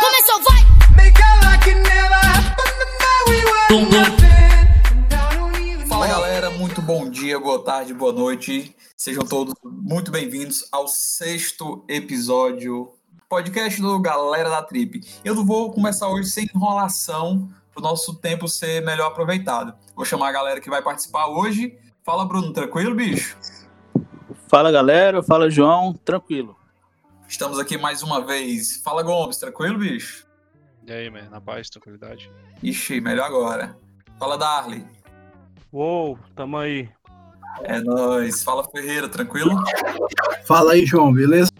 Começou, vai! Make it like it never happened the night we were nothing. And I don't even Fala galera, muito bom dia, boa tarde, boa noite. Sejam todos muito bem-vindos ao sexto episódio do podcast do Galera da Trip. Eu não vou começar hoje sem enrolação para o nosso tempo ser melhor aproveitado. Vou chamar a galera que vai participar hoje. Fala, Bruno, tranquilo, bicho? Fala galera, fala João, tranquilo. Estamos aqui mais uma vez. Fala, Gomes, tranquilo, bicho? E aí, man, na paz, tranquilidade? Ixi, melhor agora. Fala, Darley. Uou, tamo aí. É nóis. Fala, Ferreira, tranquilo? Fala aí, João, beleza?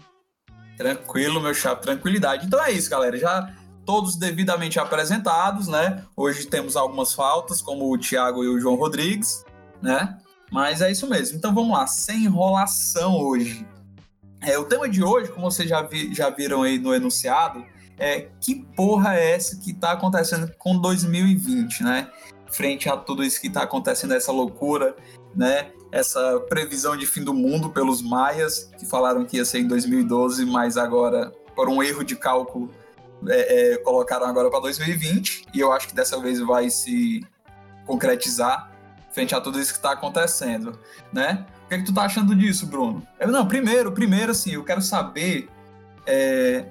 Tranquilo, meu chapa, tranquilidade. Então é isso, galera. Já todos devidamente apresentados, né? Hoje temos algumas faltas, como o Thiago e o João Rodrigues, né? Mas é isso mesmo. Então vamos lá, sem enrolação hoje. É, o tema de hoje, como vocês já, vi- já viram aí no enunciado, é que porra é essa que tá acontecendo com 2020, né? Frente a tudo isso que tá acontecendo, essa loucura, né? Essa previsão de fim do mundo pelos maias, que falaram que ia ser em 2012, mas agora, por um erro de cálculo, é, é, colocaram agora para 2020. E eu acho que dessa vez vai se concretizar frente a tudo isso que está acontecendo, né? O que, é que tu tá achando disso, Bruno? Eu, não, primeiro, primeiro, assim, eu quero saber, é,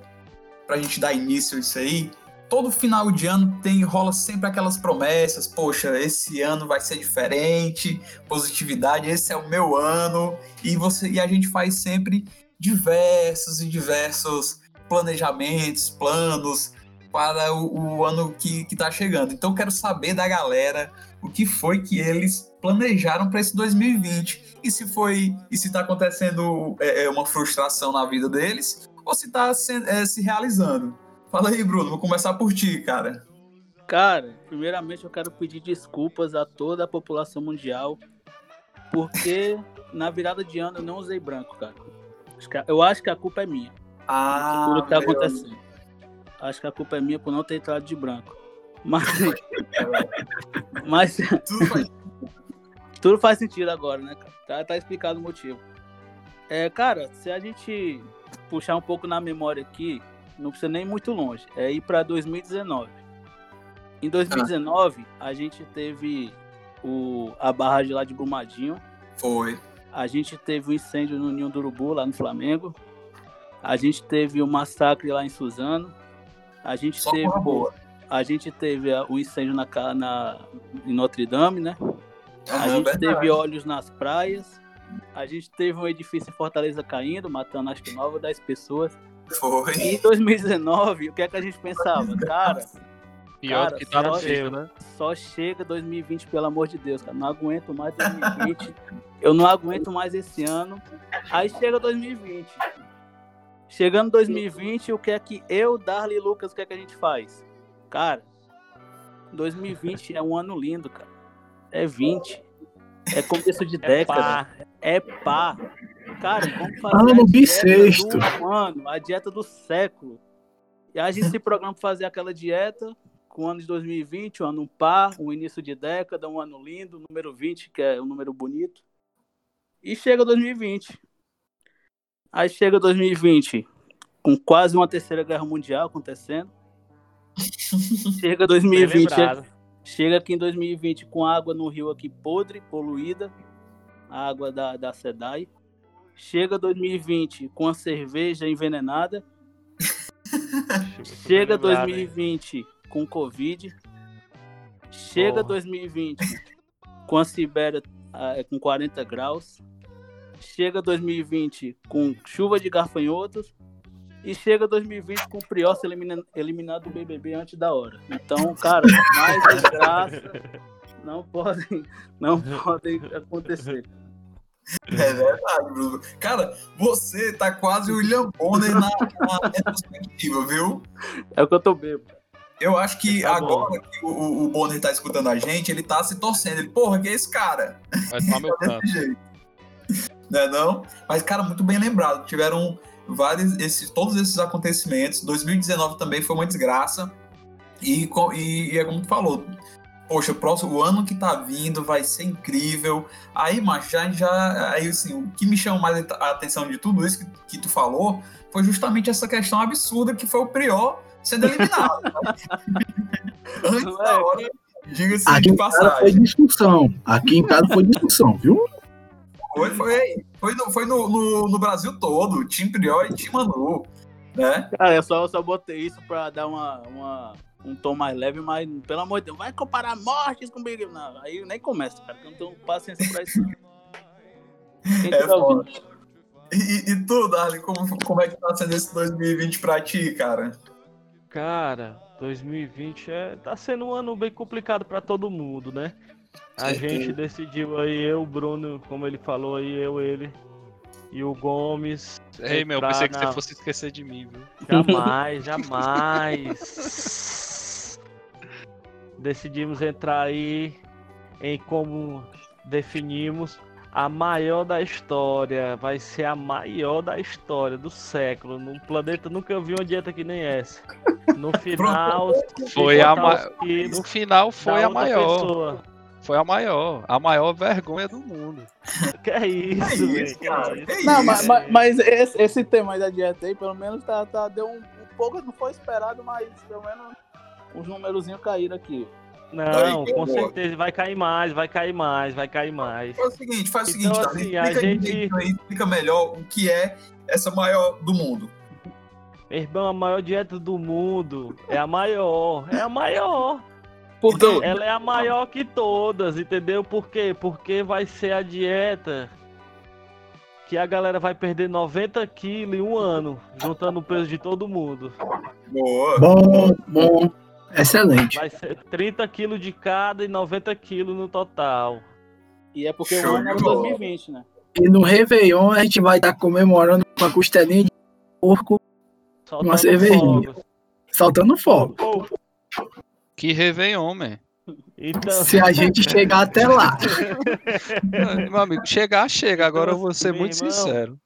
pra gente dar início a isso aí, todo final de ano tem rola sempre aquelas promessas, poxa, esse ano vai ser diferente, positividade, esse é o meu ano, e você e a gente faz sempre diversos e diversos planejamentos, planos para o, o ano que, que tá chegando. Então quero saber da galera o que foi que eles planejaram para esse 2020 e se foi e se tá acontecendo é, é, uma frustração na vida deles ou se tá se, é, se realizando. Fala aí, Bruno, vou começar por ti, cara. Cara, primeiramente eu quero pedir desculpas a toda a população mundial, porque na virada de ano eu não usei branco, cara. Eu acho que a culpa é minha, Ah, tudo que tá acontecendo. Acho que a culpa é minha por não ter entrado de branco. Mas, mas Tudo faz- tudo faz sentido agora, né? cara? Tá, tá explicado o motivo. É, cara, se a gente puxar um pouco na memória aqui, não precisa nem muito longe, é ir para 2019. Em 2019, a gente teve o, a barragem lá de Brumadinho, Foi. a gente teve o incêndio no Ninho do Urubu, lá no Flamengo, a gente teve o massacre lá em Suzano, a gente Só teve a gente teve o incêndio na, na, em Notre Dame, né? A gente verdade. teve olhos nas praias. A gente teve um edifício em Fortaleza caindo, matando acho que 9 ou 10 pessoas. Foi. E em 2019, o que é que a gente pensava? Cara, Pior Cara, do que tá só- no meio, né? só chega 2020, pelo amor de Deus, cara. Não aguento mais 2020. Eu não aguento mais esse ano. Aí chega 2020. Chegando 2020, o que é que eu, Darley e Lucas, o que é que a gente faz? Cara, 2020 é um ano lindo, cara. É 20. É começo de década. É pá. Cara, vamos fazer Ano a dieta bissexto. do ano, a dieta do século. E a gente se programa para fazer aquela dieta com o ano de 2020, um ano par, um início de década, um ano lindo, número 20, que é um número bonito. E chega 2020. Aí chega 2020 com quase uma terceira guerra mundial acontecendo. Chega 2020, Chega aqui em 2020 com água no rio aqui podre, poluída, a água da, da SEDAI. Chega 2020 com a cerveja envenenada. Chega 2020 com Covid. Chega Porra. 2020 com a Sibéria ah, com 40 graus. Chega 2020 com chuva de gafanhotos. E chega 2020 com o Prior ser elimina- eliminado do BBB antes da hora. Então, cara, mais desgraça não podem, não podem acontecer. É verdade, Bruno. Cara, você tá quase o William Bonner na, na retrospectiva, viu? É o que eu tô bêbado. Eu acho que Tá bom. agora que o, o, Bonner tá escutando a gente, ele tá se torcendo. Ele, porra, que é esse cara? Vai tomar meu canto. Desse jeito. Né, não? Mas, cara, muito bem lembrado. Tiveram vários, esses, todos esses acontecimentos. 2019 também foi uma desgraça. E, e, e é como tu falou, poxa, o próximo o ano que tá vindo vai ser incrível. Aí, macho, já, já aí, assim, o que me chamou mais a atenção de tudo isso que, que tu falou foi justamente essa questão absurda que foi o Prior sendo eliminado. Antes da hora, diga-se de em casa foi passagem. discussão. Aqui em casa foi discussão, viu? Foi, foi, foi, no, foi no, no, no Brasil todo, Tim Prior e Tim Manu, né? Cara, eu só, eu só botei isso pra dar uma, uma, um tom mais leve, mas pelo amor de Deus, vai comparar mortes com Big Não, aí nem começa, cara, eu não tenho paciência pra isso. Quem É foda. E, e- tu, como, como é que tá sendo esse 2020 pra ti, cara? Cara, 2020 é, tá sendo um ano bem complicado pra todo mundo, né? A gente decidiu aí, eu, o Bruno, como ele falou aí, eu, ele e o Gomes. Ei, meu, pensei que na- você fosse esquecer de mim, viu? Jamais, jamais. Decidimos entrar aí em como definimos a maior da história. Vai ser a maior da história do século. No planeta nunca vi uma dieta que nem essa. No final, Foi a ma... No final foi a maior. pessoa. Foi a maior. A maior vergonha do mundo. Que é isso, É velho, isso, que é cara. Não, isso? mas, mas, mas esse, esse tema aí da dieta aí, pelo menos tá, tá, deu um, um pouco, não foi esperado, mas pelo menos os númerozinhos caíram aqui. Não, Aí, com certeza vai cair mais, vai cair mais, vai cair mais. Faz o seguinte, faz o Então, seguinte, assim, a explica, gente- direito aí, explica melhor o que é essa maior do mundo. Meu irmão, a maior dieta do mundo é a maior. É a maior. Por Então? Ela é a maior que todas, entendeu? Por quê? Porque vai ser a dieta que a galera vai perder 90 quilos em um ano, juntando o peso de todo mundo. Boa. Bom, bom. Excelente. Vai ser 30 quilos de cada e 90 quilos no total. E é porque Show o ano bola. 2020, né? E no Réveillon a gente vai estar comemorando com a costelinha de porco, Soltando cervejinha. fogos. soltando fogo. Que Réveillon, man. Então, Se a gente chegar até lá. Meu amigo, chegar, chega. Agora eu vou ser Meu muito irmão. sincero.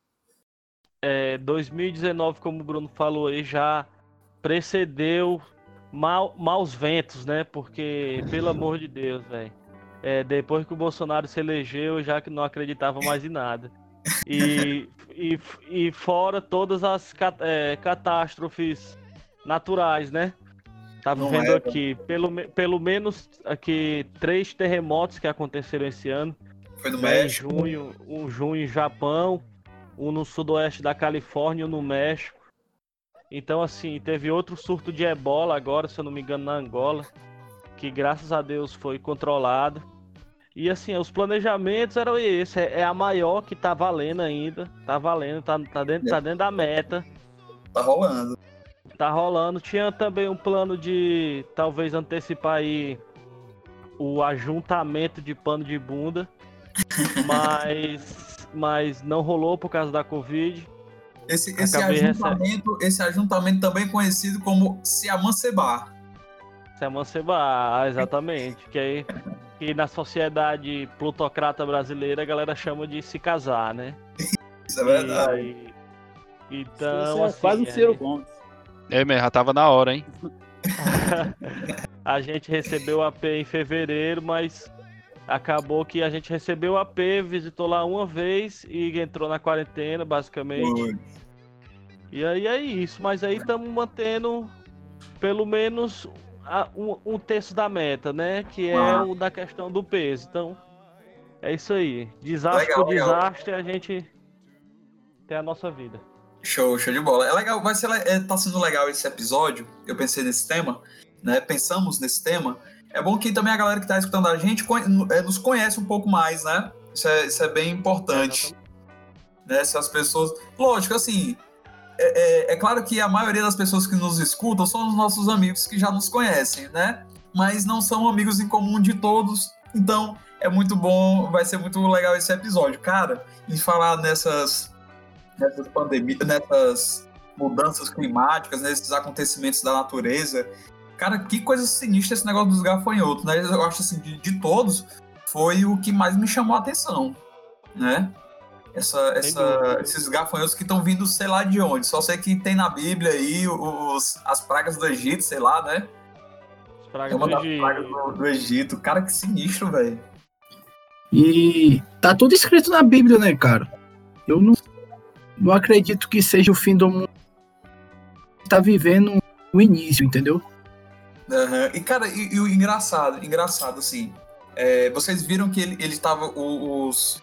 é, 2019, como o Bruno falou aí, já precedeu mal, maus ventos, né? Porque, pelo amor de Deus, velho. É, depois que o Bolsonaro se elegeu, eu já que não acreditava mais em nada. E, e, e fora todas as é, catástrofes naturais, né? Tá Não vivendo é, aqui, pelo, pelo menos aqui, três terremotos que aconteceram esse ano Foi no em México. junho, um junho em Japão, um no sudoeste da Califórnia um no México. Então, assim, teve outro surto de ebola agora, se eu não me engano, na Angola, que graças a Deus foi controlado. E assim, os planejamentos eram esse, é é a maior que tá valendo ainda, tá valendo, tá, tá, dentro, tá dentro da meta, Tá rolando. Tá rolando. Tinha também um plano de talvez antecipar aí o ajuntamento de pano de bunda, mas, mas não rolou por causa da Covid. Esse, esse, ajuntamento, esse ajuntamento também conhecido como se amancebar. Se amancebar, exatamente. Que aí que na sociedade plutocrata brasileira a galera chama de se casar, né? Isso é verdade. E- então, Você é assim, quase um a Ciro Gomes. É, man, já tava na hora, hein? a gente recebeu o AP em fevereiro, mas acabou que a gente recebeu o AP, visitou lá uma vez e entrou na quarentena, basicamente. Foi. E aí é isso, mas aí estamos mantendo pelo menos a- um, um terço da meta, né? Que é Ah. o da questão do peso. Então, é isso aí. Desastre Legal, por legal. desastre, a gente tem a nossa vida. Show, show de bola. É legal, vai ser, é, tá sendo legal esse episódio. Eu pensei nesse tema, né? Pensamos nesse tema. É bom que também a galera que tá escutando a gente é, nos conhece um pouco mais, né? Isso é, isso é bem importante. Né? Se as pessoas. Lógico, assim. É, é- é claro que a maioria das pessoas que nos escutam são os nossos amigos que já nos conhecem, né? Mas não são amigos em comum de todos. Então, é muito bom, vai ser muito legal esse episódio. Cara, em falar nessas nessas pandemias, nessas mudanças climáticas, nesses acontecimentos da natureza. Cara, que coisa sinistra esse negócio dos gafanhotos, né? Eu acho assim, de, de todos, foi o que mais me chamou a atenção, né? Essa, essa- esses gafanhotos que estão vindo sei lá de onde. Só sei que tem na Bíblia aí os, as pragas do Egito, sei lá, né? pragas É uma do das Egito. pragas do, do Egito. Cara, que sinistro, velho. E tá tudo escrito na Bíblia, né, cara? Eu não, não acredito que seja o fim do mundo. Tá vivendo o início, entendeu? Aham. E, cara, e, e o engraçado, engraçado, assim. é, vocês viram que ele, ele tava. Os.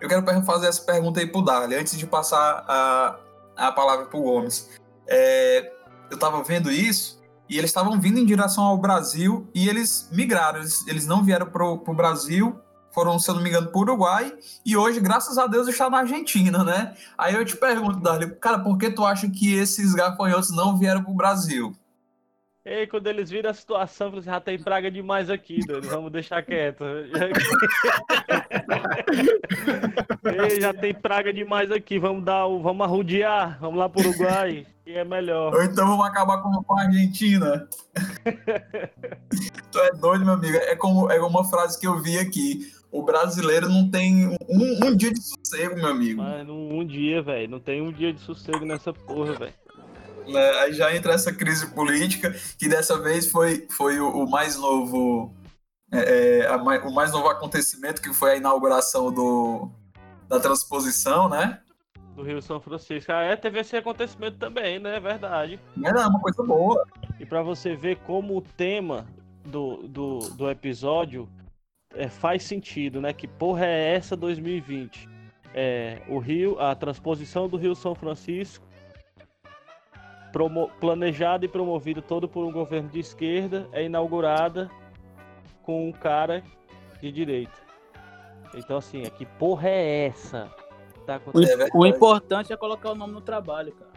Eu quero fazer essa pergunta aí pro Dali, antes de passar a, a palavra pro Gomes. É, eu tava vendo isso e eles estavam vindo em direção ao Brasil e eles migraram. Eles, eles não vieram pro, pro Brasil, foram, se eu não me engano, pro Uruguai e hoje, graças a Deus, está na Argentina, né? Aí eu te pergunto, Dali, cara, por que tu acha que esses gafanhotos não vieram pro Brasil? Ei, quando eles viram a situação, falaram assim, já tem praga demais aqui, doido. Vamos deixar quieto. Ei, já tem praga demais aqui, vamos dar o. Vamos arrodear, vamos lá pro Uruguai, que é melhor. Ou então vamos acabar com, com a Argentina. tu é doido, meu amigo. É como é uma frase que eu vi aqui. O brasileiro não tem um, um dia de sossego, meu amigo. Mas num- um dia, velho, não tem um dia de sossego nessa porra, velho. Né? Aí já entra essa crise política, que dessa vez foi, foi o, o mais novo. é, é, a o mais novo acontecimento, que foi a inauguração do, da transposição, né? Do Rio São Francisco. Ah, é, teve esse acontecimento também, né? É verdade. Mas é uma coisa boa. E pra você ver como o tema do, do, do episódio é, faz sentido, né? Que porra é essa 2020? É, o Rio, a transposição do Rio São Francisco, promo- planejada e promovida todo por um governo de esquerda, é inaugurada com um cara de direita. Então assim, é que porra é essa? Tá O, acontecendo? É o importante é colocar o nome no trabalho, cara.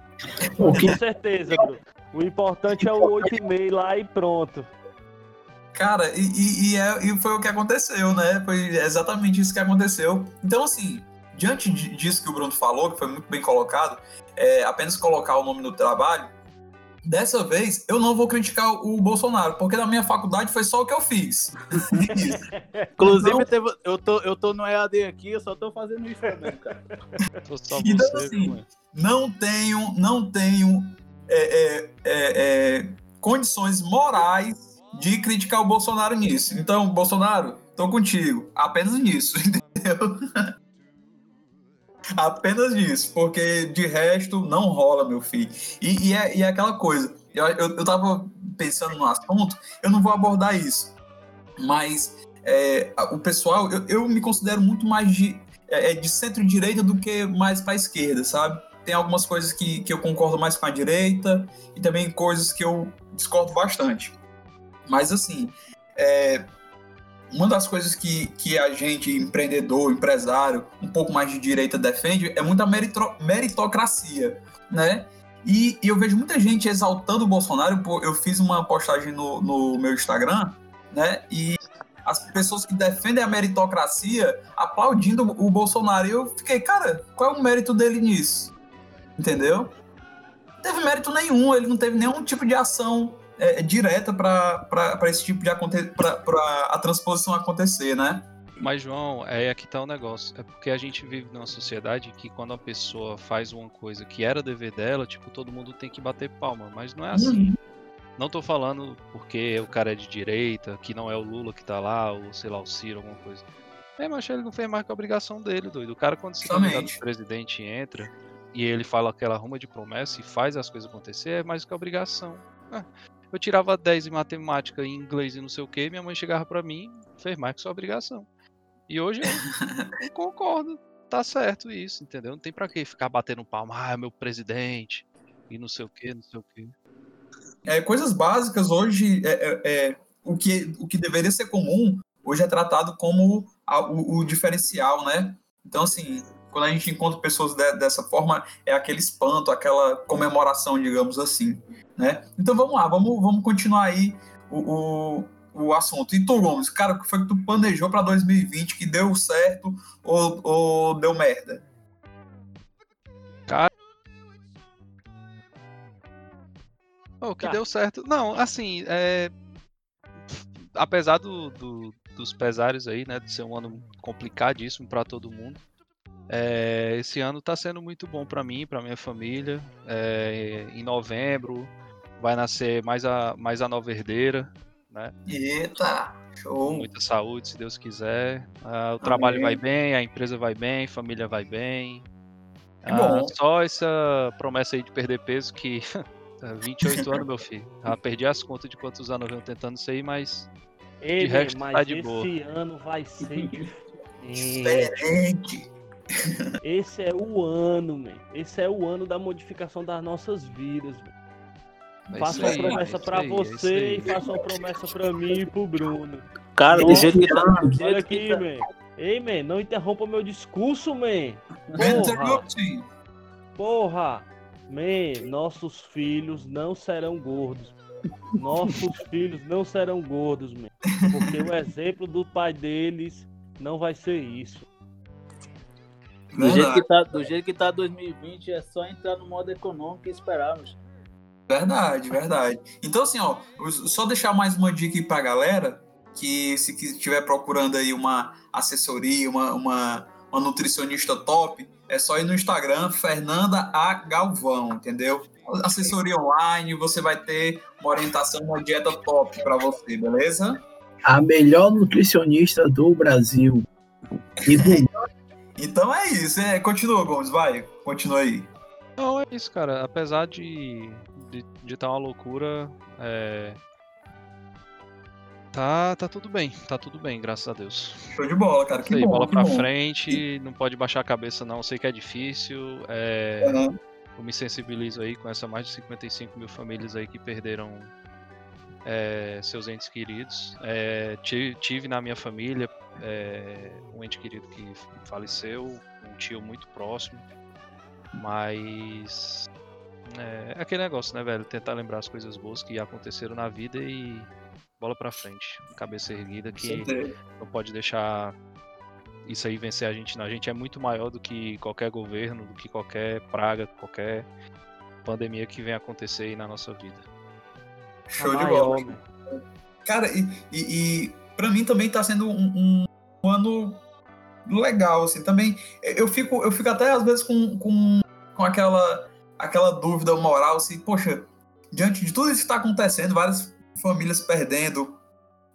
O Com certeza, Bruno. O importante é o 8,5 lá e pronto. Cara, e, e- e é- e foi o que aconteceu, né? Foi exatamente isso que aconteceu. Então, assim, diante disso que o Bruno falou, que foi muito bem colocado, é, apenas colocar o nome no trabalho, dessa vez eu não vou criticar o Bolsonaro, porque na minha faculdade foi só o que eu fiz. Inclusive, Não. teve- eu, tô, eu tô no EAD aqui, eu só tô fazendo isso também, cara. Então, você, assim, mãe. não tenho, não tenho é, é, é, é, condições morais de criticar o Bolsonaro nisso. Então, Bolsonaro, tô contigo. Apenas nisso, entendeu? Apenas nisso, porque de resto não rola, meu filho. E, e é, e é aquela coisa, eu, eu, eu tava pensando no assunto, eu não vou abordar isso, mas é, o pessoal, eu, eu me considero muito mais de, é, é de centro-direita do que mais pra esquerda, sabe? Tem algumas coisas que, que eu concordo mais com a direita e também coisas que eu discordo bastante. Mas assim, é, uma das coisas que, que a gente, empreendedor, empresário, um pouco mais de direita defende é muita meritro- meritocracia, né? E, e eu vejo muita gente exaltando o Bolsonaro. Eu fiz uma postagem no, no meu Instagram, né? E as pessoas que defendem a meritocracia aplaudindo o Bolsonaro. E eu fiquei, cara, qual é o mérito dele nisso? Entendeu? Não teve mérito nenhum, ele não teve nenhum tipo de ação é, direta para esse tipo de acontecer, para a transposição acontecer, né? Mas, João, é aqui tá o negócio. É porque a gente vive numa sociedade que quando a pessoa faz uma coisa que era dever dela, tipo, todo mundo tem que bater palma. Mas não é assim. Não tô falando porque o cara é de direita, que não é o Lula que tá lá, ou sei lá, o Ciro, alguma coisa. É, mas ele não fez mais que a obrigação dele, doido. O cara, quando se candidato presidente entra e ele fala aquela ruma de promessa e faz as coisas acontecer, é mais que a obrigação. Ah, eu tirava 10 em matemática, em inglês e não sei o que, minha mãe chegava pra mim, fez mais que sua obrigação. E hoje eu concordo, tá certo isso, entendeu? Não tem pra que ficar batendo palma, ah, meu presidente, e não sei o que, não sei o que. É, coisas básicas hoje, é, é- é, o, que, o que deveria ser comum, hoje é tratado como a- o, o diferencial, né? Então, assim, quando a gente encontra pessoas de- dessa forma, é aquele espanto, aquela comemoração, digamos assim, né? Então, vamos lá, vamos, vamos continuar aí o, o, o assunto. E tu, Gomes, cara, o que foi que tu planejou para 2020 que deu certo ou, ou deu merda? Oh, o que Tá. deu certo. Não, assim, é... apesar do, do- dos pesares aí, né, de ser um ano complicadíssimo pra todo mundo, é, esse ano tá sendo muito bom pra mim, pra minha família. É, em novembro vai nascer mais a, mais a nova herdeira, né? Eita, show. Muita saúde, se Deus quiser. Ah, o trabalho vai bem, a empresa vai bem, a família vai bem. Que Ah, bom. só essa promessa aí de perder peso que 28 anos, meu filho. Já perdi as contas de quantos anos eu venho tentando isso aí, mas Ei, De resto, mas tá de esse boa. ano vai ser diferente. Diferente. Esse é o ano, man. Esse é o ano da modificação das nossas vidas, man. É Faça uma aí, promessa é pra é você e faça uma promessa pra mim e pro Bruno. Cara, do jeito que tá. Olha aqui, tá. man. Ei, man, não interrompa meu discurso, man. Porra, porra. Man, nossos filhos não serão gordos. Nossos filhos não serão gordos, man. Porque o exemplo do pai deles não vai ser isso. Do jeito, que tá, do jeito que tá 2020, é só entrar no modo econômico e esperarmos. Verdade, verdade. Então, assim, ó, só deixar mais uma dica aí pra galera que se estiver procurando aí uma assessoria, uma, uma, uma nutricionista top, é só ir no Instagram, Fernanda A. Galvão, entendeu? Assessoria online, você vai ter uma orientação, uma dieta top pra você, beleza? A melhor nutricionista do Brasil. E Então é isso, é, continua, Gomes, vai, continua aí. Não, é isso, cara. Apesar de de de estar uma loucura, é... tá, tá tudo bem, tá tudo bem, graças a Deus. Show de bola, cara, que aí, bom, bola que pra bom. frente, não pode baixar a cabeça não, sei que é difícil, é, Aham. eu me sensibilizo aí com essa mais de 55 mil famílias aí que perderam é, seus entes queridos. É, ti- tive na minha família é, um ente querido que faleceu, um tio muito próximo, mas é, é aquele negócio, né, velho? Tentar lembrar as coisas boas que aconteceram na vida e bola pra frente, cabeça erguida que não pode deixar isso aí vencer a gente. Não. A gente é muito maior do que qualquer governo, do que qualquer praga, qualquer pandemia que venha acontecer aí na nossa vida. Show A de maior, bola. man. Cara, e, e, e para mim também tá sendo um, um- um ano legal, assim, também. Eu fico, eu fico até às vezes com, com, com aquela, aquela dúvida moral, assim, poxa, diante de tudo isso que tá acontecendo, várias famílias perdendo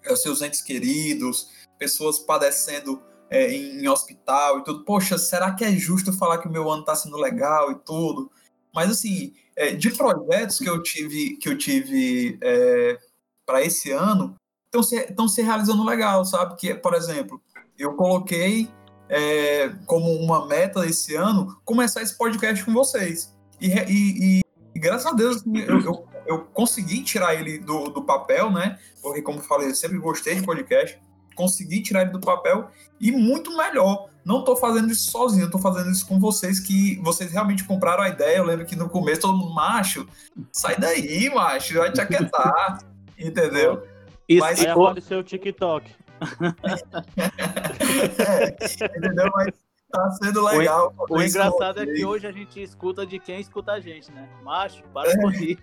eh, seus entes queridos, pessoas padecendo eh, em, em hospital e tudo, poxa, será que é justo falar que o meu ano tá sendo legal e tudo? Mas assim, eh, de projetos que eu tive, que eu tive para esse ano estão se, se realizando legal, sabe? Que, por exemplo, eu coloquei é, como uma meta esse ano começar esse podcast com vocês. E, e- e- e graças a Deus assim, eu, eu, eu consegui tirar ele do, do papel, né? Porque, como eu falei, eu sempre gostei de podcast. Consegui tirar ele do papel e muito melhor. Não tô fazendo isso sozinho, tô fazendo isso com vocês, que vocês realmente compraram a ideia. Eu lembro que no começo todo mundo, macho, sai daí, macho, vai te aquietar, entendeu? Isso, Mas- Aí apareceu o TikTok. É, entendeu? Mas tá sendo legal. o com engraçado é que hoje a gente escuta de quem escuta a gente, né? Macho, para com isso.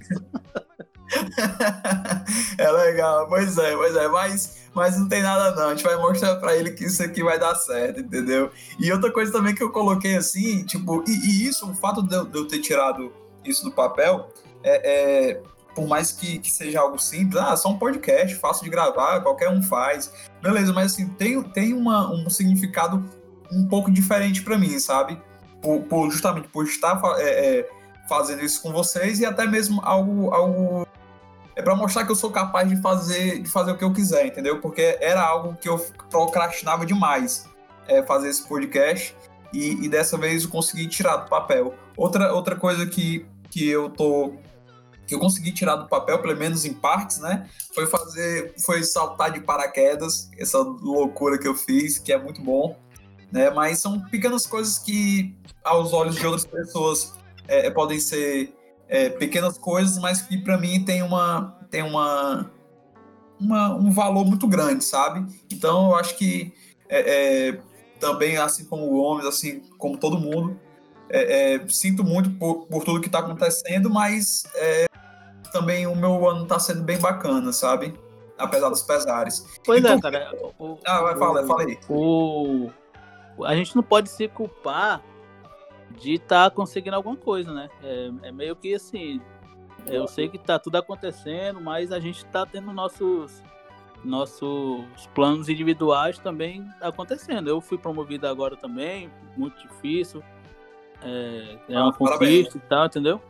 é legal, pois é, pois é, mas, mas não tem nada não, a gente vai mostrar pra ele que isso aqui vai dar certo, entendeu? E outra coisa também que eu coloquei assim, tipo, e, e isso, o fato de eu, de eu ter tirado isso do papel, é, é, por mais que, que seja algo simples, ah, só um podcast, fácil de gravar, qualquer um faz, beleza, mas assim, tem, tem uma, um significado um pouco diferente pra mim, sabe? Por, por- justamente por estar é, é, fazendo isso com vocês e até mesmo algo, algo é para mostrar que eu sou capaz de fazer, de fazer o que eu quiser, entendeu? Porque era algo que eu procrastinava demais é, fazer esse podcast e, e dessa vez eu consegui tirar do papel. Outra, outra coisa que, que eu tô que eu consegui tirar do papel, pelo menos em partes, né? Foi fazer, foi saltar de paraquedas, essa loucura que eu fiz, que é muito bom, né? Mas são pequenas coisas que aos olhos de outras pessoas é, podem ser é, pequenas coisas, mas que para mim tem uma tem uma, uma- um valor muito grande, sabe? Então eu acho que é, é, também assim como o Gomes, assim como todo mundo, é, é, sinto muito por, por tudo que está acontecendo, mas é, também o meu ano está sendo bem bacana, sabe? Apesar dos pesares. Pois é, Então- cara. o- Ah, vai, fala, fala aí. o a gente não pode se culpar de estar conseguindo alguma coisa, né? É, é meio que assim, eu sei que tá tudo acontecendo, mas a gente tá tendo nossos nossos planos individuais também acontecendo. Eu fui promovido agora também, muito difícil. É, é uma Ah, parabéns. conquista e tal, entendeu?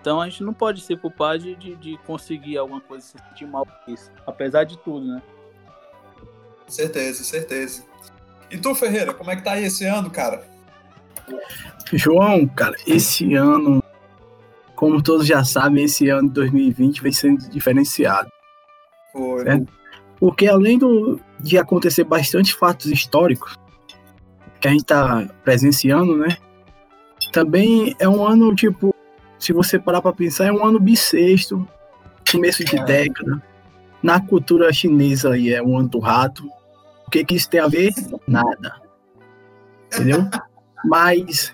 Então a gente não pode se culpar de, de, de conseguir alguma coisa, se sentir mal por isso. Apesar de tudo, né? Certeza, certeza. E tu, Ferreira, como é que tá aí esse ano, cara? João, cara, esse ano, como todos já sabem, esse ano de 2020 vai ser diferenciado. Foi. É. Porque além do, de acontecer bastante fatos históricos que a gente tá presenciando, né? Também é um ano, tipo, se você parar pra pensar, é um ano bissexto, começo de década. Na cultura chinesa aí é o ano do rato. O que que isso tem a ver? Nada. Entendeu? Mas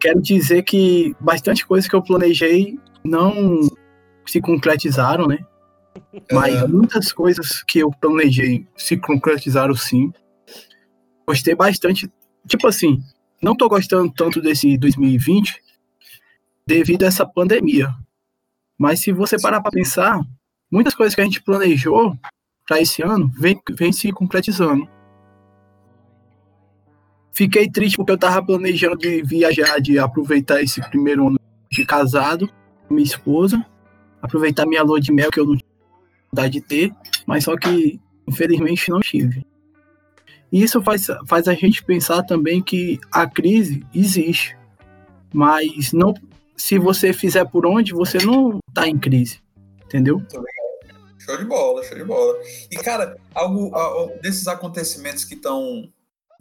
quero dizer que bastante coisa que eu planejei não se concretizaram, né? Mas muitas coisas que eu planejei se concretizaram sim. Gostei bastante. Tipo assim, não tô gostando tanto desse 2020 devido a essa pandemia. Mas se você parar pra pensar, muitas coisas que a gente planejou para esse ano vem, vem se concretizando. Fiquei triste porque eu tava planejando de viajar, de aproveitar esse primeiro ano de casado minha esposa, aproveitar minha lua de mel que eu não tinha de ter, mas só que infelizmente não tive. Isso faz, faz a gente pensar também que a crise existe, mas não se você fizer por onde, você não tá em crise, entendeu? Show de bola, show de bola. E, cara, algo, algo desses acontecimentos que estão.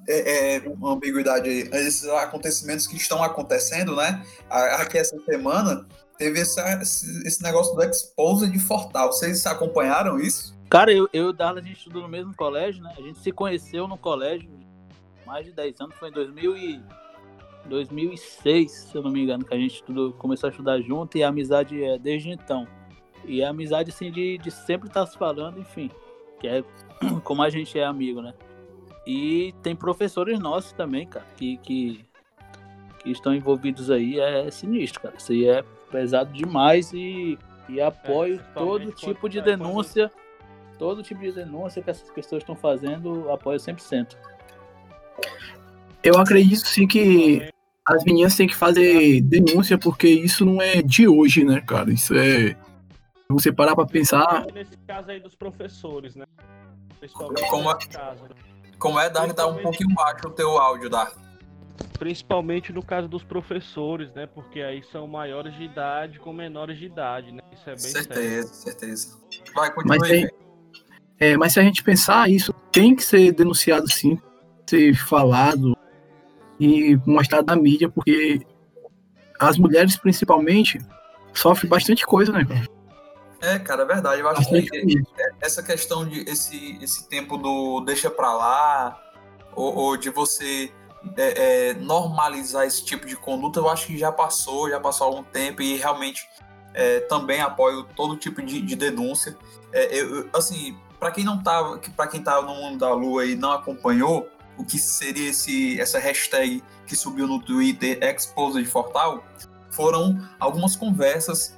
É, é uma ambiguidade aí. Esses acontecimentos que estão acontecendo, né? A- Aqui essa semana teve essa- esse, esse negócio do Exposed de Fortal. Vocês acompanharam isso? Cara, eu, eu e o Darla, a gente estudou no mesmo colégio, né? A gente se conheceu no colégio mais de 10 anos, foi em 2000 e 2006, se eu não me engano, que a gente estudou, começou a estudar junto e a amizade é desde então. E a amizade, assim, de, de sempre estar se falando, enfim, que é como a gente é amigo, né? E tem professores nossos também, cara, que, que, que estão envolvidos aí, é sinistro, cara. Isso aí é pesado demais e, e apoio todo principalmente tipo quando- de é, quando- denúncia todo tipo de denúncia que essas pessoas estão fazendo, apoio 100%. Eu acredito sim que as meninas têm que fazer denúncia, porque isso não é de hoje, né, cara? Isso é. Se você parar pra pensar, Nesse caso aí dos professores, né? Principalmente Como caso. né? Como é, Dark? Tá um pouquinho baixo o teu áudio, Dark. Principalmente no caso dos professores, né? Porque aí são maiores de idade com menores de idade, né? Isso é bem sério. Certeza, certeza. Vai, continua Mas aí. é, mas se a gente pensar, isso tem que ser denunciado sim, ser falado e mostrado na mídia, porque as mulheres principalmente sofrem bastante coisa, né, cara? É, cara, é verdade. Eu acho Bastante que essa questão de esse, esse tempo do deixa pra lá, ou, ou de você é, é, normalizar esse tipo de conduta, eu acho que já passou, já passou algum tempo e realmente é, também apoio todo tipo de, de denúncia. É, eu- assim, para quem não tava, para quem tava no mundo da lua e não acompanhou, o que seria esse, essa hashtag que subiu no Twitter, Exposed Fortal, foram algumas conversas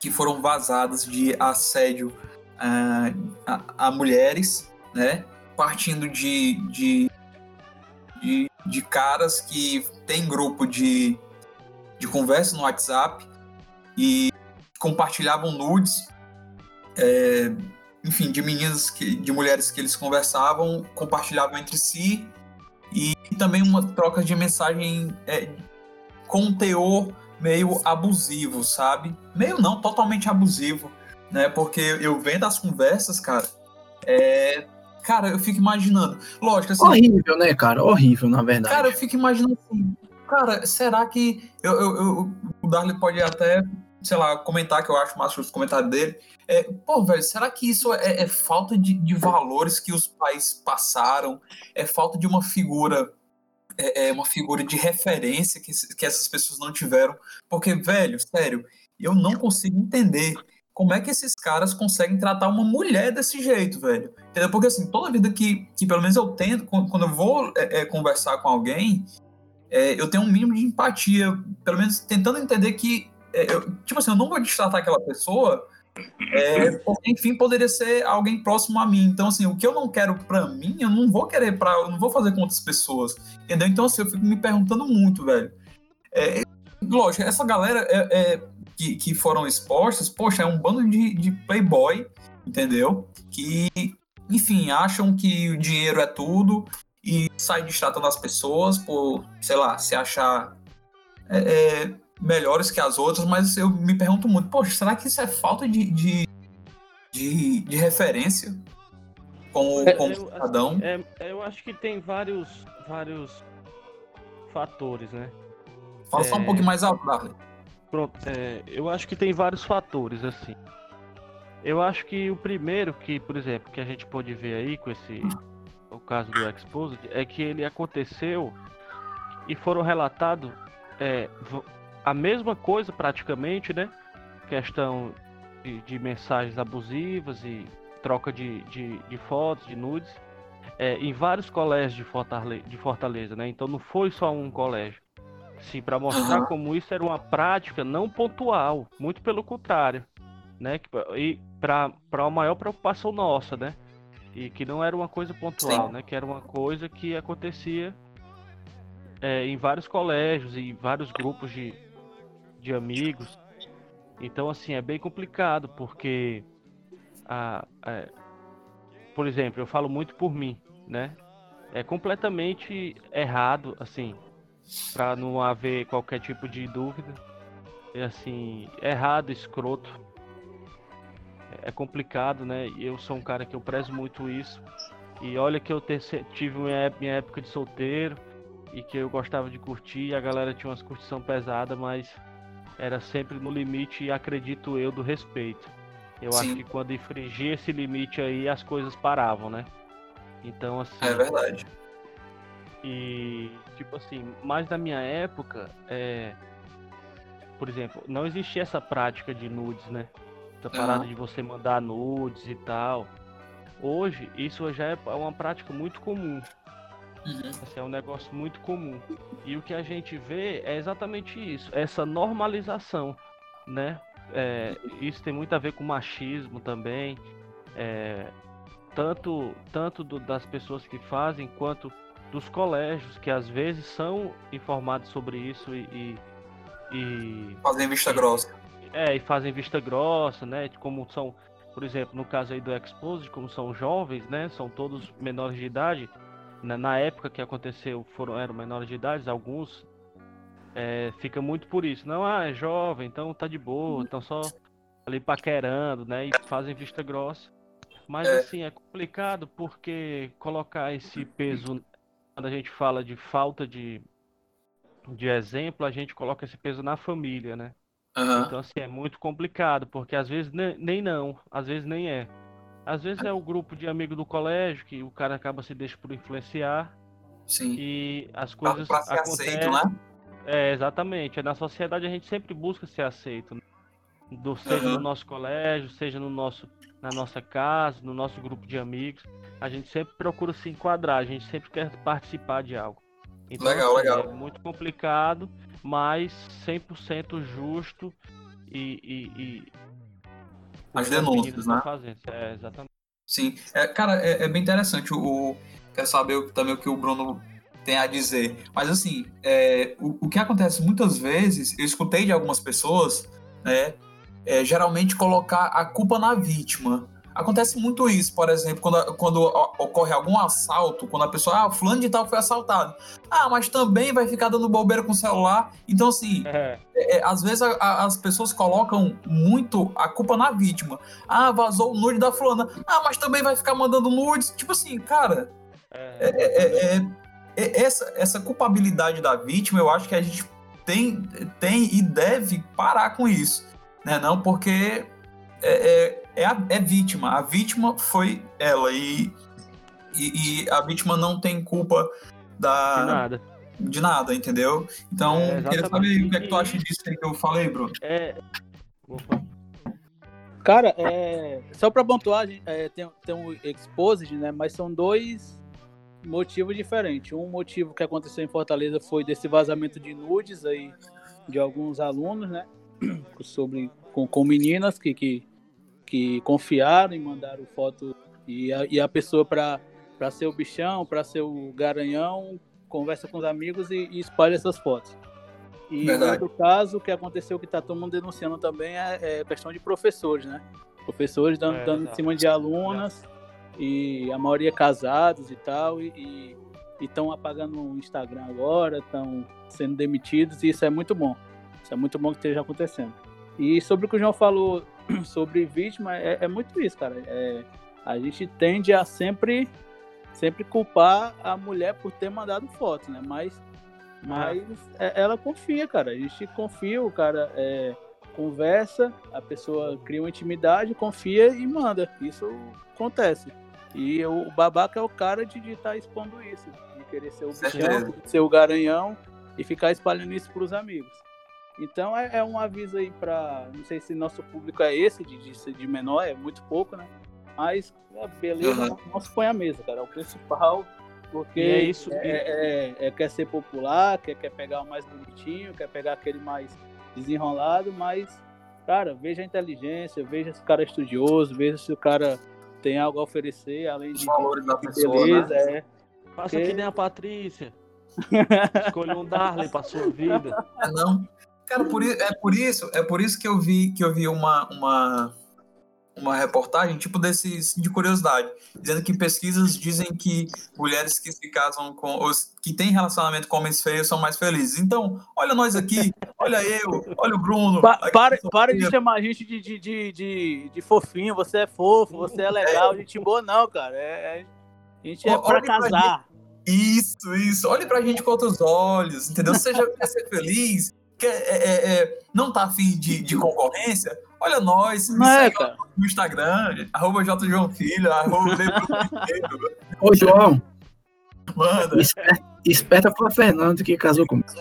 que foram vazadas de assédio ah, a, a mulheres, né? Partindo de, de, de, de caras que tem grupo de, de conversa no WhatsApp e compartilhavam nudes, é, enfim, de meninas, que, de mulheres que eles conversavam, compartilhavam entre si e, também uma troca de mensagem é, com um teor meio abusivo, sabe? Meio não, totalmente abusivo, né? Porque eu vendo as conversas, cara, é... Cara, eu fico imaginando. Lógico, assim, Horrível, né, cara? Horrível, na verdade. Cara, eu fico imaginando assim, cara, será que. Eu, eu, eu- o Darley pode até, sei lá, comentar, que eu acho massa os comentários dele. É, pô, velho, será que isso é, é falta de, de valores que os pais passaram? É falta de uma figura. É, é uma figura de referência que, que essas pessoas não tiveram? Porque, velho, sério, eu não consigo entender como é que esses caras conseguem tratar uma mulher desse jeito, velho. Entendeu? Porque assim, toda vida que, que pelo menos eu tento, quando quando eu vou é, é, conversar com alguém, é, eu tenho um mínimo de empatia, pelo menos tentando entender que, eu- tipo assim, eu não vou destratar aquela pessoa É, porque, enfim, poderia ser alguém próximo a mim. Então, assim, o que eu não quero pra mim, eu não vou querer pra. Eu não vou fazer com outras pessoas. Entendeu? Então, assim, eu fico me perguntando muito, velho. É, lógico, essa galera é, é, que, que foram expostas, poxa, é um bando de, de playboy, entendeu? Que, enfim, acham que o dinheiro é tudo e saem destratando as pessoas por, sei lá, se achar é, é, melhores que as outras, mas eu me pergunto muito, poxa, será que isso é falta de, de, de, de referência como, É, como eu- cidadão? É, eu acho que tem vários, vários fatores, né? Fala só um é- pouquinho mais alto, Darley. Pronto, é, eu acho que tem vários fatores, assim. Eu acho que o primeiro que, por exemplo, que a gente pode ver aí com esse o caso do Exposed é que ele aconteceu e foram relatados é, a mesma coisa praticamente, né? Questão de, de mensagens abusivas e troca de, de, de fotos, de nudes, é, em vários colégios de Fortaleza, de Fortaleza, né? Então não foi só um colégio. Sim, para mostrar Aham. como isso era uma prática não pontual, muito pelo contrário, né? E para uma maior preocupação nossa, né? E que não era uma coisa pontual, Sim. né? Que era uma coisa que acontecia é, em vários colégios e vários grupos de, de amigos. Então, assim, é bem complicado, porque, a, é, por exemplo, eu falo muito por mim, né? É completamente errado, assim, para não haver qualquer tipo de dúvida. É assim, errado, escroto. É complicado, né? Eu sou um cara que eu prezo muito isso. E olha que eu tive minha ép- minha época de solteiro e que eu gostava de curtir, a galera tinha umas curtição pesada, mas era sempre no limite, acredito eu, do respeito. Eu acho Sim. que quando infringia esse limite aí, as coisas paravam, né? Então, assim. É verdade. E, tipo assim, mais na minha época, é, por exemplo, não existia essa prática de nudes, né? Essa parada Aham. de você mandar nudes e tal. Hoje, isso já é uma prática muito comum. Uhum. Assim, é um negócio muito comum. E o que a gente vê é exatamente isso, essa normalização, né? É, isso tem muito a ver com machismo também, é, tanto, tanto do- das pessoas que fazem, quanto dos colégios, que às vezes são informados sobre isso e, e, e Fazem vista grossa. é, e fazem vista grossa, né? Como são, por exemplo, no caso aí do Exposed, como são jovens, né? São todos menores de idade. Na, na época que aconteceu, foram eram menores de idade, alguns é, fica muito por isso. Não, ah, é jovem, então tá de boa, estão só ali paquerando, né? E fazem vista grossa. Mas É. assim, é complicado porque colocar esse peso, quando a gente fala de falta de, de exemplo, a gente coloca esse peso na família, né? Aham. Então, assim, é muito complicado, porque às vezes ne- nem não, às vezes nem é. Às vezes é o grupo de amigo do colégio que o cara acaba se deixa por influenciar Sim. e as Pra, coisas pra ser aceito, acontecem. né? É, exatamente. Na sociedade a gente sempre busca ser aceito. né? Do, seja Aham. no nosso colégio, seja no nosso, na nossa casa, no nosso grupo de amigos. A gente sempre procura se enquadrar, a gente sempre quer participar de algo. Então, Legal, assim, legal. é muito complicado, mas 100% justo e. e, e As denúncias, né? É, exatamente. Sim. É, cara, é, é bem interessante. O, o- quero saber também o que o Bruno tem a dizer. Mas assim, é, o, o que acontece muitas vezes, eu escutei de algumas pessoas, né? é, geralmente colocar a culpa na vítima. Acontece muito isso, por exemplo, quando, quando ocorre algum assalto, quando a pessoa, ah, fulano de tal foi assaltado. Ah, mas também vai ficar dando bobeira com o celular. Então, assim, É, é, às vezes a- a- as pessoas colocam muito a culpa na vítima. Ah, vazou o nude da fulana. Ah, mas também vai ficar mandando nudes. Tipo assim, cara, é, é- é- é- é- essa, essa culpabilidade da vítima, eu acho que a gente tem, tem e deve parar com isso. Né? Não, porque é, é, a, é vítima. A vítima foi ela. E, e, e a vítima não tem culpa da, de nada. de nada, entendeu? Então, É, queria saber o que é que tu acha disso aí que eu falei, Bruno. É. Opa. Cara, é, só pra pontuar, é, tem, tem um Exposed, né? Mas são dois motivos diferentes. Um motivo que aconteceu em Fortaleza foi desse vazamento de nudes aí de alguns alunos, né? Sobre com, com meninas que, que que confiaram e mandaram foto e a, e a pessoa para para ser o bichão, para ser o garanhão, conversa com os amigos e, e espalha essas fotos. E Verdade. outro caso que aconteceu que tá todo mundo denunciando também é, é questão de professores, né? Professores dando, É, dando em cima de alunas e a maioria casados e tal e estão apagando o Instagram agora, estão sendo demitidos e isso é muito bom. Isso é muito bom que esteja acontecendo. E sobre o que o João falou sobre vítima, é, é muito isso, cara. É, a gente tende a sempre, sempre culpar a mulher por ter mandado foto, né? Mas, mas é- ela confia, cara. A gente confia, o cara é, conversa, a pessoa cria uma intimidade, confia e manda. Isso acontece. E o babaca é o cara de estar expondo isso, de querer ser o bichão, ser o garanhão e ficar espalhando isso pros amigos. Então é, é um aviso aí pra. Não sei se nosso público é esse, de, de, de menor, é muito pouco, né? Mas é, beleza, Uhum. não, se põe à mesa, cara. É o principal. Porque E é isso, é, é- é- quer ser popular, quer, quer pegar o mais bonitinho, quer pegar aquele mais desenrolado, mas, cara, veja a inteligência, veja se o cara é estudioso, veja se o cara tem algo a oferecer, além Os de, valores da pessoa, beleza, né? é. Faça Que- que nem a Patrícia. Escolha um Darley pra sua vida. É, não. Cara, por, é por isso, é por isso que eu vi que eu vi uma, uma, uma reportagem, tipo desses de curiosidade, dizendo que pesquisas dizem que mulheres que se casam com os que têm relacionamento com homens feios são mais felizes. Então, olha nós aqui, olha eu, olha o Bruno. Pa- para, para de chamar a gente de, de, de, de, de fofinho, você é fofo, você é legal, gente boa, não, cara. É, é- a gente é pra olha pra casar. Isso, isso. Olhe pra gente com outros olhos, entendeu? Você já quer ser feliz, quer, é, é, é, não tá afim de, de concorrência? Olha nós, me é, segue no Instagram, arroba jjoãofilho, arroba Ô, João, manda. esperta, esperta foi a Fernanda que casou comigo.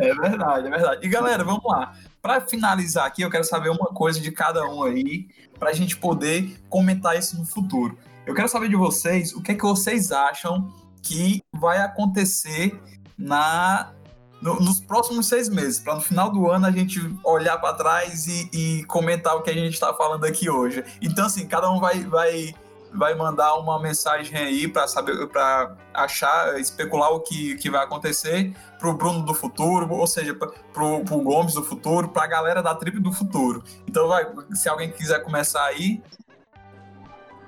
É verdade, é verdade. E galera, vamos lá. Pra finalizar aqui, eu quero saber uma coisa de cada um aí, pra gente poder comentar isso no futuro. Eu quero saber de vocês o que é que vocês acham que vai acontecer na no- nos próximos seis meses, para no final do ano a gente olhar para trás e, e comentar o que a gente está falando aqui hoje. Então, assim, cada um vai, vai, vai mandar uma mensagem aí para saber, para achar, especular o que, que vai acontecer pro Bruno do futuro, ou seja, pro, pro Gomes do futuro, pra galera da tribo do futuro. Então, vai, se alguém quiser começar aí,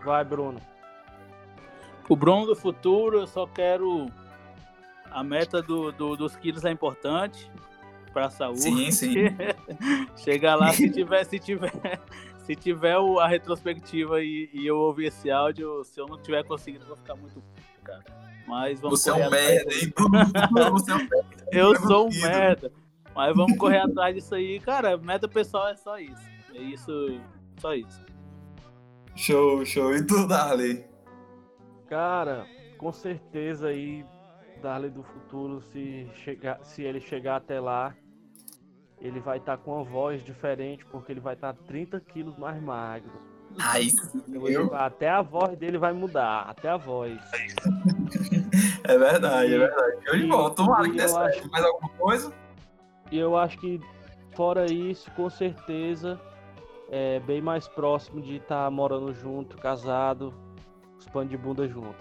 Vai, Bruno. O Bruno do futuro, eu só quero. A meta do, do- dos quilos é importante pra saúde. sim, sim. Chegar lá, se tiver, se tiver, se tiver o- a retrospectiva e, e eu ouvir esse áudio, se eu não tiver conseguido, eu vou ficar muito puto, cara. Mas vamos Você é correr um atrás merda, disso. hein, Você é um merda. Eu sou um merda. Mas vamos correr atrás disso aí. Cara, meta pessoal é só isso. É isso, só isso. Show, show. E tu, Darley? Cara, com certeza aí, Darley do futuro, se, chegar, se ele chegar até lá, ele vai estar com uma voz diferente, porque ele vai estar 30 quilos mais magro. Ai, eu? Até a voz dele vai mudar, até a voz. É verdade, é verdade. De E- bola. Tomara que e dê eu certo. acho- Mais alguma coisa? E eu acho que, fora isso, com certeza, é bem mais próximo de estar morando junto, casado, os panos de bunda junto.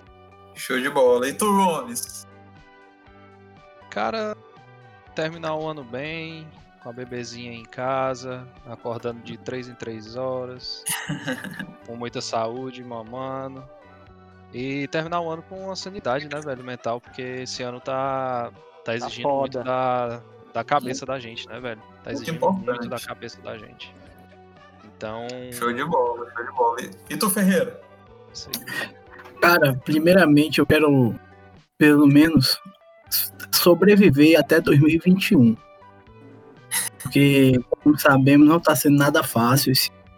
Show de bola. E tu, Gomes? Cara, terminar o ano bem, com a bebezinha em casa, acordando de 3 em 3 horas, com muita saúde, mamando. E terminar o ano com uma sanidade, né, velho, mental, porque esse ano tá, tá exigindo muito foda. da, da cabeça da gente, né, velho? Tá exigindo muito da cabeça da gente. Então, Show de bola, show de bola. E- E tu, Ferreira? isso aí. Cara, primeiramente eu quero, pelo menos, sobreviver até 2021. Porque, como sabemos, não está sendo nada fácil.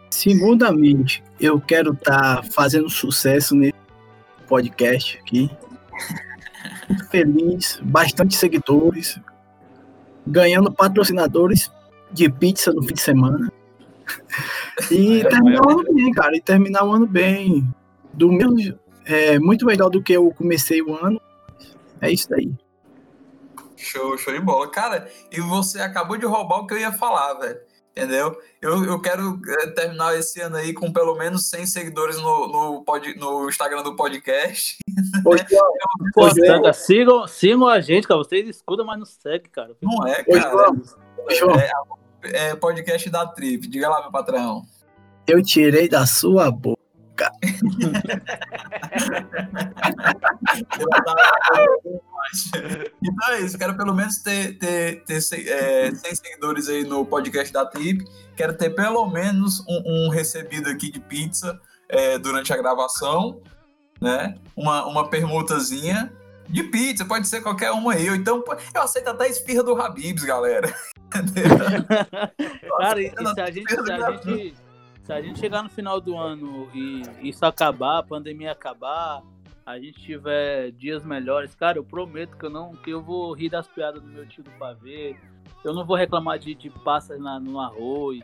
Segundamente, eu quero estar fazendo sucesso nesse podcast aqui. Muito feliz, bastante seguidores, ganhando patrocinadores de pizza no fim de semana. E É, terminar o ano bem, cara. E terminar o ano bem. Do mesmo, é muito melhor do que eu comecei o ano. É isso daí. Show, show de bola. Cara, e você acabou de roubar o que eu ia falar, velho. Entendeu? Eu, eu quero eh, terminar esse ano aí com pelo menos 100 seguidores no, no, pod, no Instagram do podcast. Ô, João, Pô, Ô, João. cara, sigam, sigam a gente, cara. Vocês escutam, mas não seguem, cara. Não é, cara. João, ô, João, É, é podcast da Trip. Diga lá, meu patrão. eu tirei da sua boca. Então é isso, quero pelo menos ter, ter, ter se- é, 100 seguidores aí no podcast da Trip. Quero ter pelo menos um, um recebido aqui de pizza é, durante a gravação, né? Uma, uma permutazinha de pizza, pode ser qualquer uma aí. Ou então, eu aceito até esfirra do Habibs, galera. Cara, e, se, a gente, se, a gente, se a gente chegar no final do ano e isso acabar, a pandemia acabar, a gente tiver dias melhores, cara, eu prometo que eu não que eu vou rir das piadas do meu tio do pavê. Eu não vou reclamar de, de passas na, no arroz.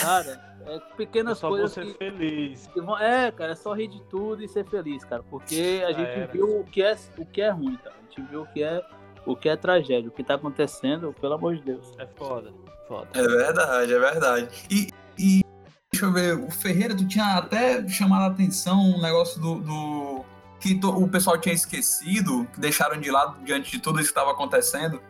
Cara, é Eu pequenas só vou coisas ser que, feliz. que vão. É, cara, é só rir de tudo e ser feliz, cara. Porque a gente era. viu o que, é, o que é ruim, cara. A gente viu o que é, o que é tragédia, o que tá acontecendo, pelo amor de Deus. É foda, foda. É verdade, é verdade. E, e deixa eu ver, o Ferreira, tu tinha até chamado a atenção um negócio do. do- que to- o pessoal tinha esquecido, que deixaram de lado diante de tudo isso que estava acontecendo.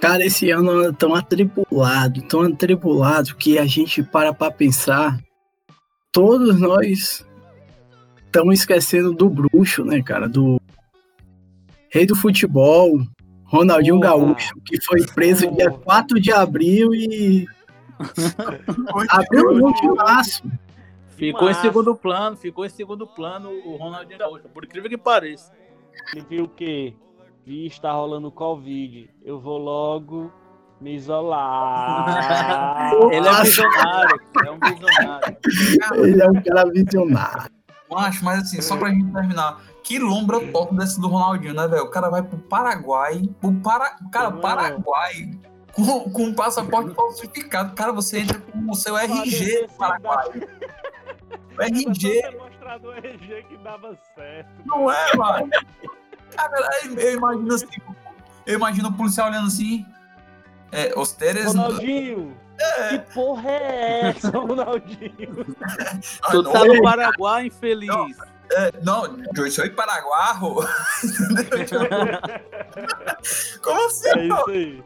Cara, esse ano é tão atribulado, tão atribulado que a gente para pra pensar. Todos nós estamos esquecendo do bruxo, né, cara? Do rei do futebol, Ronaldinho. Gaúcho, que foi preso dia Porra. 4 de abril e abriu um timaço. Ficou em Massa. segundo plano, ficou em segundo plano o Ronaldinho Gaúcho, por incrível que pareça. Ele viu o quê? Vi, está rolando Covid. Eu vou logo me isolar. Ele é visionário, é um visionário. Ele é um cara visionário. Macho, mas assim, só pra gente terminar. Que lombra top desse do Ronaldinho, né, velho? O cara vai pro Paraguai. Pro para... Cara. Paraguai. Com, com um passaporte falsificado. Cara, você entra com o seu RG do Paraguai. O RG. Mostrado o RG que dava certo. Não é, mano? Cara, eu- imagino assim. Eu imagino o policial olhando assim. É, os teres. Ronaldinho! Que porra é essa, Ronaldinho? Tu não, tá no Paraguai, infeliz. é, não, eu sou paraguarro. Como assim, É pô? isso aí.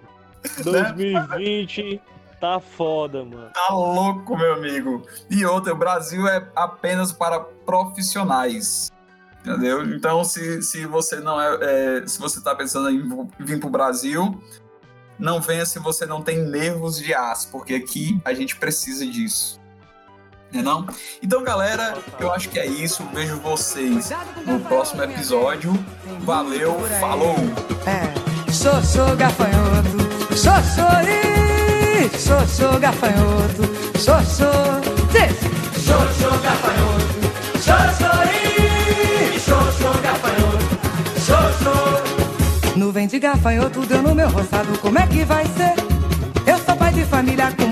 2020 tá foda, mano. Tá louco, meu amigo. E outra, o Brasil é apenas para profissionais. Entendeu? Então, se, se você não é, é, Se você tá pensando em vir pro Brasil, não venha se você não tem nervos de aço, porque aqui a gente precisa disso. Não é não? Então, galera, eu acho que é isso. Vejo vocês no próximo episódio. Valeu, falou! É, sou, sou gafanhoto, sou, sou, sou, sou gafanhoto, sou, sou, sim. sou, sou gafanhoto, sou, sou, sou, sou gafanhoto, sou, sou. Nuvem de gafanhoto deu no meu roçado, como é que vai ser? Eu sou pai de família com